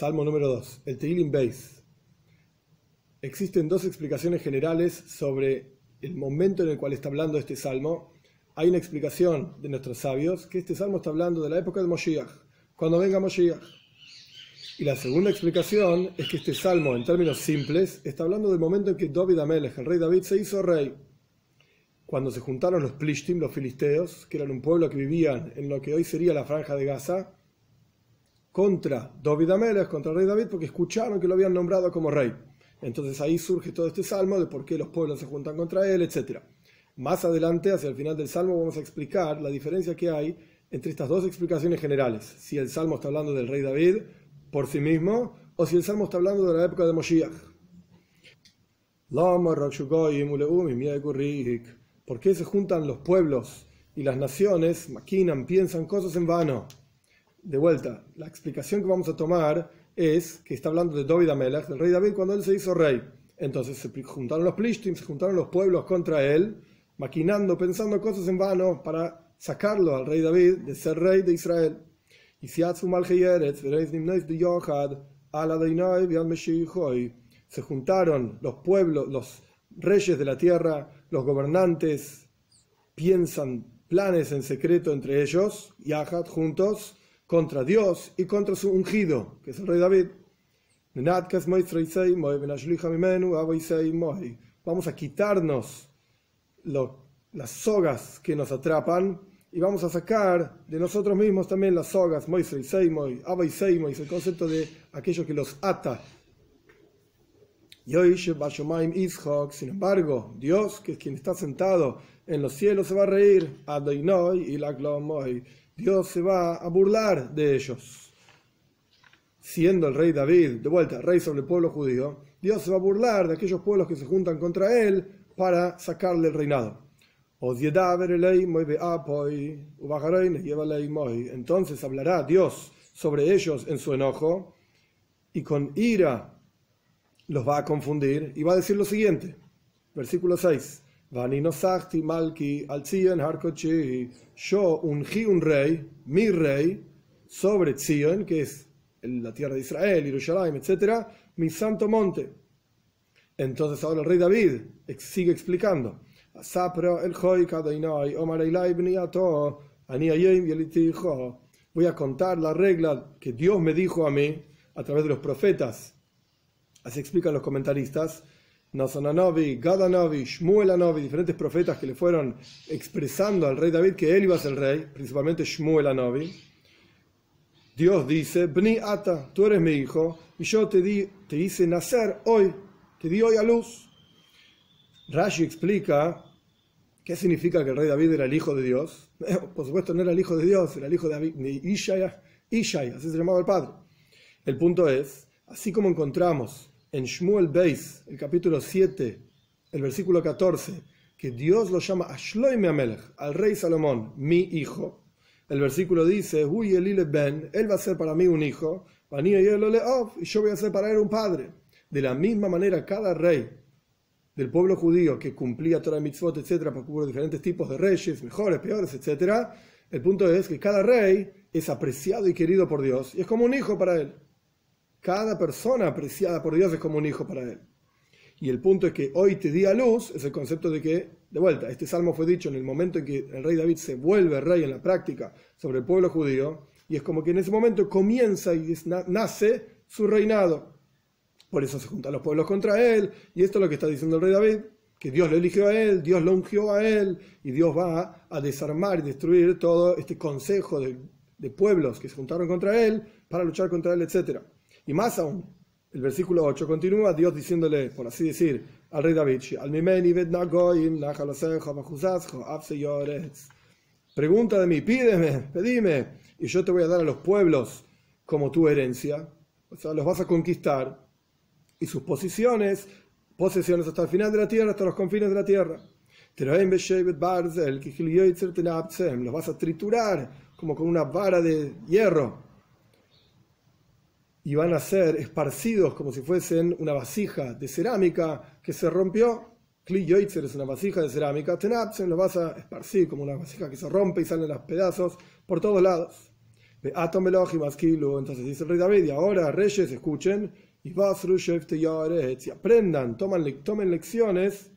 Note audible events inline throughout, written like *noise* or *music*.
Salmo número 2, el Teilim Beis. Existen dos explicaciones generales sobre el momento en el cual está hablando este salmo. Hay una explicación de nuestros sabios que este salmo está hablando de la época de Moshiach, cuando venga Moshiach. Y la segunda explicación es que este salmo, en términos simples, está hablando del momento en que David Amelech, el rey David, se hizo rey. Cuando se juntaron los Plishtim, los filisteos, que eran un pueblo que vivían en lo que hoy sería la franja de Gaza, contra David Amelech, contra el rey David, porque escucharon que lo habían nombrado como rey. Entonces ahí surge todo este salmo de por qué los pueblos se juntan contra él, etc. Más adelante, hacia el final del salmo, vamos a explicar la diferencia que hay entre estas dos explicaciones generales. Si el salmo está hablando del rey David por sí mismo, o si el salmo está hablando de la época de Moshiach. ¿Por qué se juntan los pueblos y las naciones, maquinan, piensan cosas en vano? De vuelta, la explicación que vamos a tomar es que está hablando de David Amelech, del rey David, cuando él se hizo rey. Entonces se juntaron los plishtim, se juntaron los pueblos contra él, maquinando, pensando cosas en vano para sacarlo al rey David de ser rey de Israel. Y se juntaron los pueblos, los reyes de la tierra, los gobernantes, piensan planes en secreto entre ellos, Yahad, juntos, contra Dios y contra su ungido, que es el rey David. Vamos a quitarnos las sogas que nos atrapan y vamos a sacar de nosotros mismos también las sogas, el concepto de aquello que los ata. Sin embargo, Dios, que es quien está sentado en los cielos, se va a reír. y Dios se va a burlar de ellos. Siendo el rey David, de vuelta, rey sobre el pueblo judío, Dios se va a burlar de aquellos pueblos que se juntan contra él para sacarle el reinado. Entonces hablará Dios sobre ellos en su enojo y con ira los va a confundir y va a decir lo siguiente, versículo 6. Malki al Yo ungí un rey, mi rey, sobre Tzion, que es la tierra de Israel, Jerusalén, etc., mi santo monte. Entonces ahora el rey David sigue explicando. Voy a contar la regla que Dios me dijo a mí a través de los profetas. Así explican los comentaristas Nasonanovi, Gadanovi, Shmuelanovi, diferentes profetas que le fueron expresando al rey David que él iba a ser el rey, principalmente Shmuelanovi. Dios dice, Bni Ata, tú eres mi hijo, y yo te, di, te hice nacer hoy, te di hoy a luz. Rashi explica qué significa que el rey David era el hijo de Dios. Por supuesto no era el hijo de Dios, era el hijo de David, ni Ishai, así se llamaba el padre. El punto es, así como encontramos en Shmuel Beis, el capítulo 7, el versículo 14, que Dios lo llama Ashloime Amelech, al rey Salomón, mi hijo. El versículo dice, Huy Ben, él va a ser para mí un hijo, y yo voy a ser para él un padre. De la misma manera, cada rey del pueblo judío que cumplía Torah mitzvot, etcétera, porque hubo diferentes tipos de reyes, mejores, peores, etcétera, el punto es que cada rey es apreciado y querido por Dios y es como un hijo para él. Cada persona apreciada por Dios es como un hijo para él. Y el punto es que hoy te di a luz, es el concepto de que, de vuelta, este salmo fue dicho en el momento en que el rey David se vuelve rey en la práctica sobre el pueblo judío, y es como que en ese momento comienza y nace su reinado. Por eso se juntan los pueblos contra él, y esto es lo que está diciendo el rey David, que Dios lo eligió a él, Dios lo ungió a él, y Dios va a desarmar y destruir todo este consejo de, de pueblos que se juntaron contra él para luchar contra él, etcétera. Y más aún, el versículo 8 continúa Dios diciéndole, por así decir, al rey David, pregunta de mí, pídeme, pedime, y yo te voy a dar a los pueblos como tu herencia, o sea, los vas a conquistar, y sus posiciones, posesiones hasta el final de la tierra, hasta los confines de la tierra. Los vas a triturar como con una vara de hierro y van a ser esparcidos como si fuesen una vasija de cerámica que se rompió. Kli Yoitzer es una vasija de cerámica. Tenapsen lo vas a esparcir como una vasija que se rompe y salen los pedazos por todos lados. Atom Elohim Askilu, entonces dice el rey David, y ahora reyes escuchen, y y aprendan, toman, tomen lecciones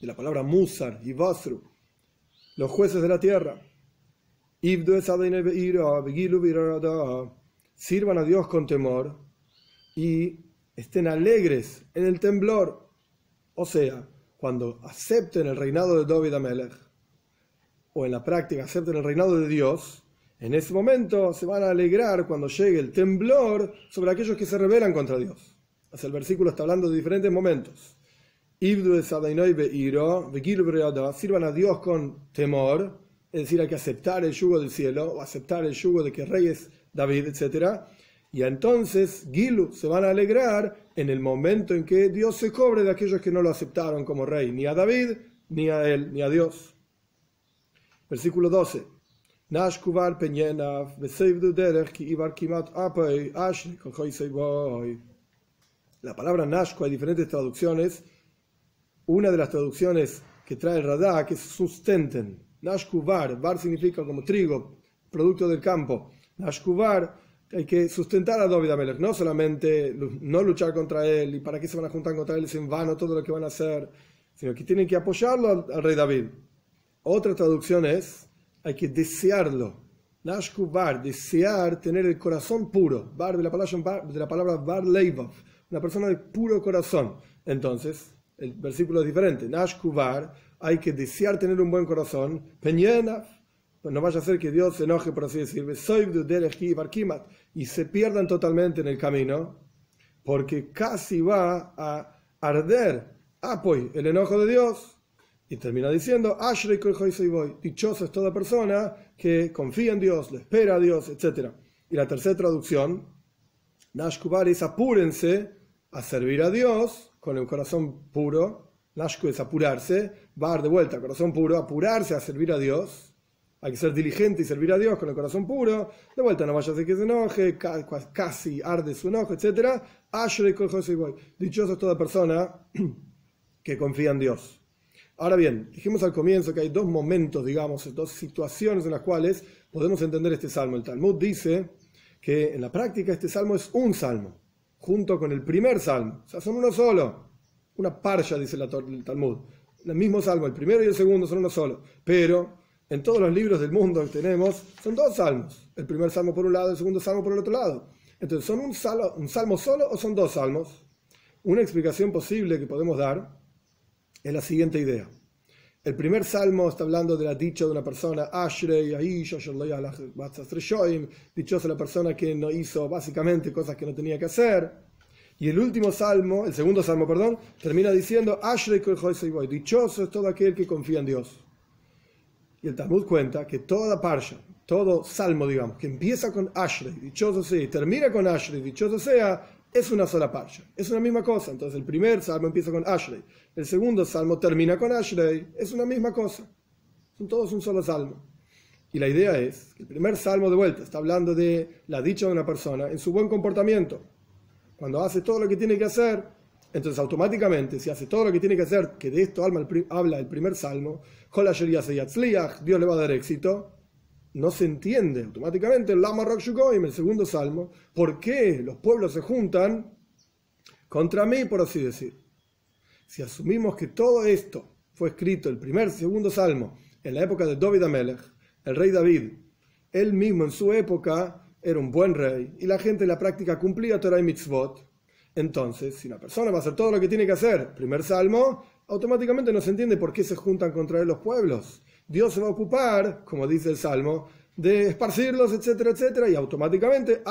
de la palabra Musar y Vasru, los jueces de la tierra. Sirvan a Dios con temor y estén alegres en el temblor. O sea, cuando acepten el reinado de David Amelech, o en la práctica acepten el reinado de Dios, en ese momento se van a alegrar cuando llegue el temblor sobre aquellos que se rebelan contra Dios. el versículo está hablando de diferentes momentos. Sirvan a Dios con temor, es decir, hay que aceptar el yugo del cielo o aceptar el yugo de que reyes David, etc. Y entonces Gilu se van a alegrar en el momento en que Dios se cobre de aquellos que no lo aceptaron como rey, ni a David, ni a él, ni a Dios. Versículo 12. La palabra Nashku hay diferentes traducciones. Una de las traducciones que trae el Radá, sustenten. Nashkuvar, var significa como trigo, producto del campo. Nashkuvar, hay que sustentar a David Amelech, no solamente no luchar contra él y para qué se van a juntar contra él es en vano todo lo que van a hacer, sino que tienen que apoyarlo al rey David. Otra traducción es hay que desearlo. Nashku bar, desear tener el corazón puro. Bar de la palabra, de la palabra bar leivov, una persona de puro corazón. Entonces, el versículo es diferente. Nashku bar, hay que desear tener un buen corazón. Peñena, pues no vaya a ser que Dios se enoje, por así decirlo, y se pierdan totalmente en el camino, porque casi va a arder apoy el enojo de Dios y termina diciendo, dichosa es toda persona que confía en Dios, le espera a Dios, etc. Y la tercera traducción, Nashkubar es apúrense a servir a Dios con el corazón puro. Nashku es apurarse, bar de vuelta, corazón puro, apurarse a servir a Dios. Hay que ser diligente y servir a Dios con el corazón puro. De vuelta, no vaya a que se enoje, casi arde su enojo, etc. Dichosa es toda persona *clears throat* que confía en Dios. Ahora bien, dijimos al comienzo que hay dos momentos, digamos, dos situaciones en las cuales podemos entender este salmo. El Talmud dice que en la práctica este salmo es un salmo, junto con el primer salmo. O sea, son uno solo. Una parcha, dice el Talmud. El mismo salmo, el primero y el segundo son uno solo. Pero en todos los libros del mundo que tenemos son dos salmos. El primer salmo por un lado, el segundo salmo por el otro lado. Entonces, ¿son un, un salmo solo o son dos salmos? Una explicación posible que podemos dar es la siguiente idea. El primer salmo está hablando de la dicha de una persona, Ashrei, dichosa la persona que no hizo básicamente cosas que no tenía que hacer. Y el último salmo, el segundo salmo, perdón, termina diciendo, Ashrei, dichoso es todo aquel que confía en Dios. El Talmud cuenta que toda parsha, todo salmo, digamos, que empieza con Ashrei, dichoso sea, y termina con Ashrei, dichoso sea, es una sola parsha, es una misma cosa. Entonces el primer salmo empieza con Ashrei, el segundo salmo termina con Ashrei, es una misma cosa. Son todos un solo salmo. Y la idea es que el primer salmo de vuelta está hablando de la dicha de una persona en su buen comportamiento. Cuando hace todo lo que tiene que hacer, entonces automáticamente, si hace todo lo que tiene que hacer, que de esto habla el primer salmo, Dios le va a dar éxito, no se entiende automáticamente el Lama en el segundo salmo, por qué los pueblos se juntan contra mí, por así decir. Si asumimos que todo esto fue escrito, el primer, segundo salmo, en la época de David Amelech, el rey David, él mismo en su época era un buen rey y la gente en la práctica cumplía Torah y mitzvot, entonces, si una persona va a hacer todo lo que tiene que hacer, primer salmo, automáticamente no se entiende por qué se juntan contra él los pueblos. Dios se va a ocupar, como dice el Salmo, de esparcirlos, etcétera, etcétera, y automáticamente,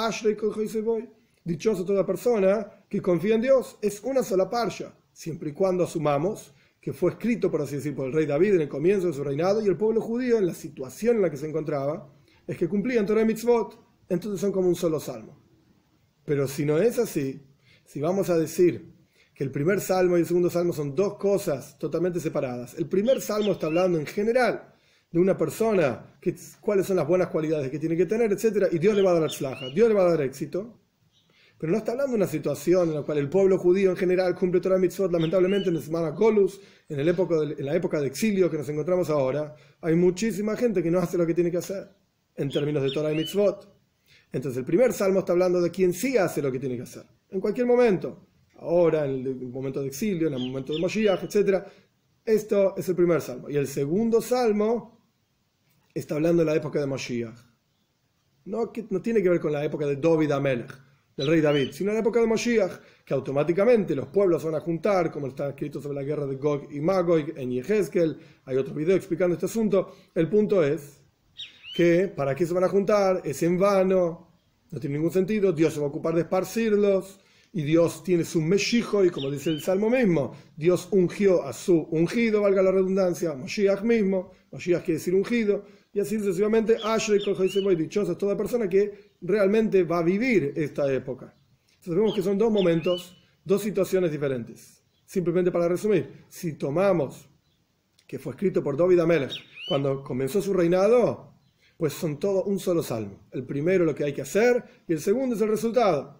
dichoso toda persona que confía en Dios, es una sola parsha, siempre y cuando asumamos que fue escrito, por así decir, por el rey David en el comienzo de su reinado, y el pueblo judío, en la situación en la que se encontraba, es que cumplían Torah y Mitzvot, entonces son como un solo salmo. Pero si no es así, si vamos a decir que el primer salmo y el segundo salmo son dos cosas totalmente separadas. El primer salmo está hablando en general de una persona, cuáles son las buenas cualidades que tiene que tener, etc. Y Dios le va a dar slaja, Dios le va a dar éxito. Pero no está hablando de una situación en la cual el pueblo judío en general cumple Torah Mitzvot, lamentablemente en la semana Golus, en la época de exilio que nos encontramos ahora, hay muchísima gente que no hace lo que tiene que hacer. en términos de Torah y Mitzvot. Entonces el primer salmo está hablando de quien sí hace lo que tiene que hacer, en cualquier momento, ahora, en el momento de exilio, en el momento de Moshiach, etc. Esto es el primer salmo. Y el segundo salmo está hablando de la época de Moshiach. No, que, no tiene que ver con la época de David Amelech, del rey David, sino la época de Moshiach, que automáticamente los pueblos van a juntar, como está escrito sobre la guerra de Gog y Magog en Yehezkel. Hay otro video explicando este asunto. El punto es que para qué se van a juntar es en vano, no tiene ningún sentido, Dios se va a ocupar de esparcirlos y Dios tiene su meshijo y como dice el Salmo mismo, Dios ungió a su ungido, valga la redundancia, Moshiach mismo, Moshiach quiere decir ungido, y así sucesivamente, Ashrei voy dichosa es toda persona que realmente va a vivir esta época. Entonces vemos que son dos momentos, dos situaciones diferentes. Simplemente para resumir, si tomamos que fue escrito por David Amelech cuando comenzó su reinado, pues son todo un solo salmo. El primero lo que hay que hacer y el segundo es el resultado.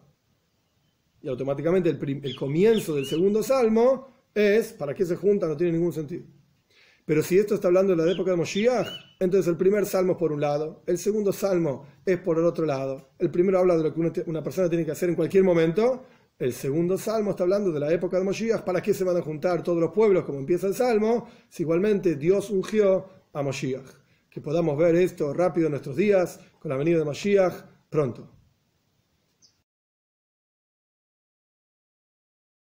Y automáticamente el, comienzo del segundo salmo es, ¿para qué se juntan? No tiene ningún sentido. Pero si esto está hablando de la época de Moshiach, entonces el primer salmo es por un lado, el segundo salmo es por el otro lado. El primero habla de lo que una, persona tiene que hacer en cualquier momento, el segundo salmo está hablando de la época de Moshiach, ¿para qué se van a juntar todos los pueblos como empieza el salmo? Si igualmente Dios ungió a Moshiach que podamos ver esto rápido en nuestros días, con la venida de Mashiach pronto.